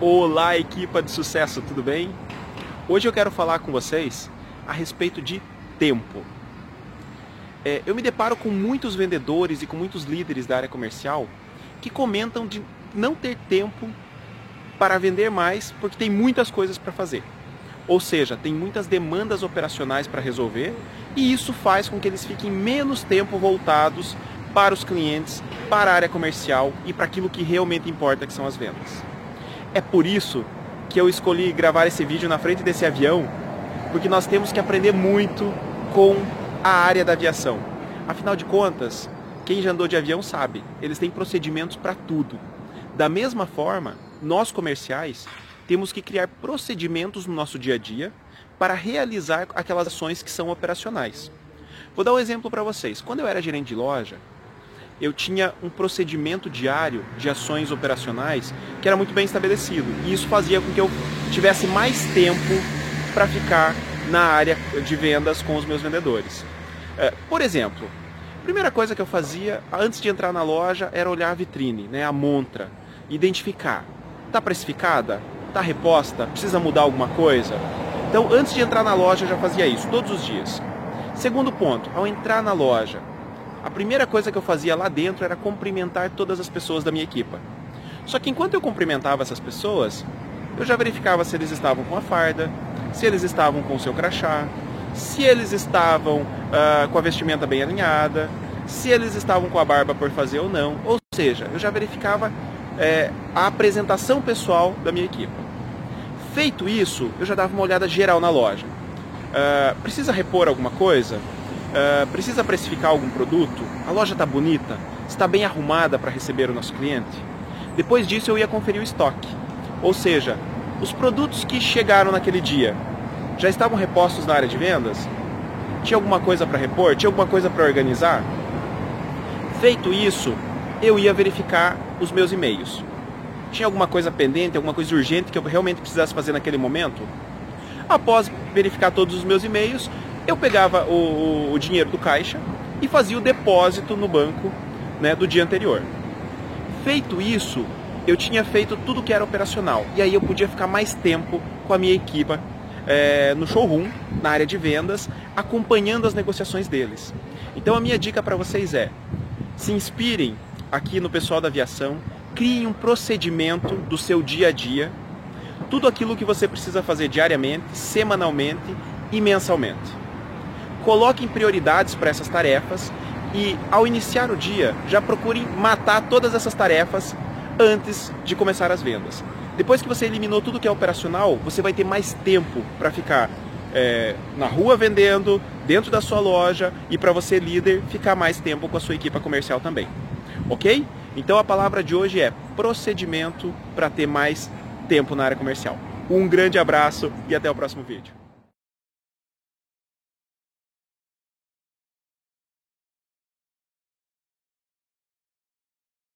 Olá, equipa de sucesso, tudo bem? Hoje eu quero falar com vocês a respeito de tempo. É, eu me deparo com muitos vendedores e com muitos líderes da área comercial que comentam de não ter tempo para vender mais porque tem muitas coisas para fazer. Ou seja, tem muitas demandas operacionais para resolver e isso faz com que eles fiquem menos tempo voltados para os clientes, para a área comercial e para aquilo que realmente importa, que são as vendas. É por isso que eu escolhi gravar esse vídeo na frente desse avião, porque nós temos que aprender muito com a área da aviação. Afinal de contas, quem já andou de avião sabe, eles têm procedimentos para tudo. Da mesma forma, nós comerciais temos que criar procedimentos no nosso dia a dia para realizar aquelas ações que são operacionais. Vou dar um exemplo para vocês. Quando eu era gerente de loja, eu tinha um procedimento diário de ações operacionais que era muito bem estabelecido. E isso fazia com que eu tivesse mais tempo para ficar na área de vendas com os meus vendedores. É, por exemplo, a primeira coisa que eu fazia antes de entrar na loja era olhar a vitrine, né, a montra, identificar. Está precificada? Está reposta? Precisa mudar alguma coisa? Então, antes de entrar na loja, eu já fazia isso todos os dias. Segundo ponto, ao entrar na loja, a primeira coisa que eu fazia lá dentro era cumprimentar todas as pessoas da minha equipa. Só que enquanto eu cumprimentava essas pessoas, eu já verificava se eles estavam com a farda, se eles estavam com o seu crachá, se eles estavam uh, com a vestimenta bem alinhada, se eles estavam com a barba por fazer ou não. Ou seja, eu já verificava é, a apresentação pessoal da minha equipe. Feito isso, eu já dava uma olhada geral na loja. Uh, precisa repor alguma coisa? Uh, precisa precificar algum produto? A loja está bonita? Está bem arrumada para receber o nosso cliente? Depois disso eu ia conferir o estoque. Ou seja, os produtos que chegaram naquele dia já estavam repostos na área de vendas? Tinha alguma coisa para repor? Tinha alguma coisa para organizar? Feito isso, eu ia verificar os meus e-mails. Tinha alguma coisa pendente, alguma coisa urgente que eu realmente precisasse fazer naquele momento? Após verificar todos os meus e-mails, eu pegava o, o, dinheiro do caixa e fazia o depósito no banco né, do dia anterior. Feito isso, eu tinha feito tudo que era operacional e aí eu podia ficar mais tempo com a minha equipe é, no showroom, na área de vendas, acompanhando as negociações deles. Então a minha dica para vocês é: se inspirem aqui no pessoal da aviação, criem um procedimento do seu dia a dia, tudo aquilo que você precisa fazer diariamente, semanalmente e mensalmente coloquem prioridades para essas tarefas e, ao iniciar o dia, já procurem matar todas essas tarefas antes de começar as vendas. Depois que você eliminou tudo que é operacional, você vai ter mais tempo para ficar é, na rua vendendo, dentro da sua loja e para você, líder, ficar mais tempo com a sua equipe comercial também. Ok? Então a palavra de hoje é procedimento para ter mais tempo na área comercial. Um grande abraço e até o próximo vídeo.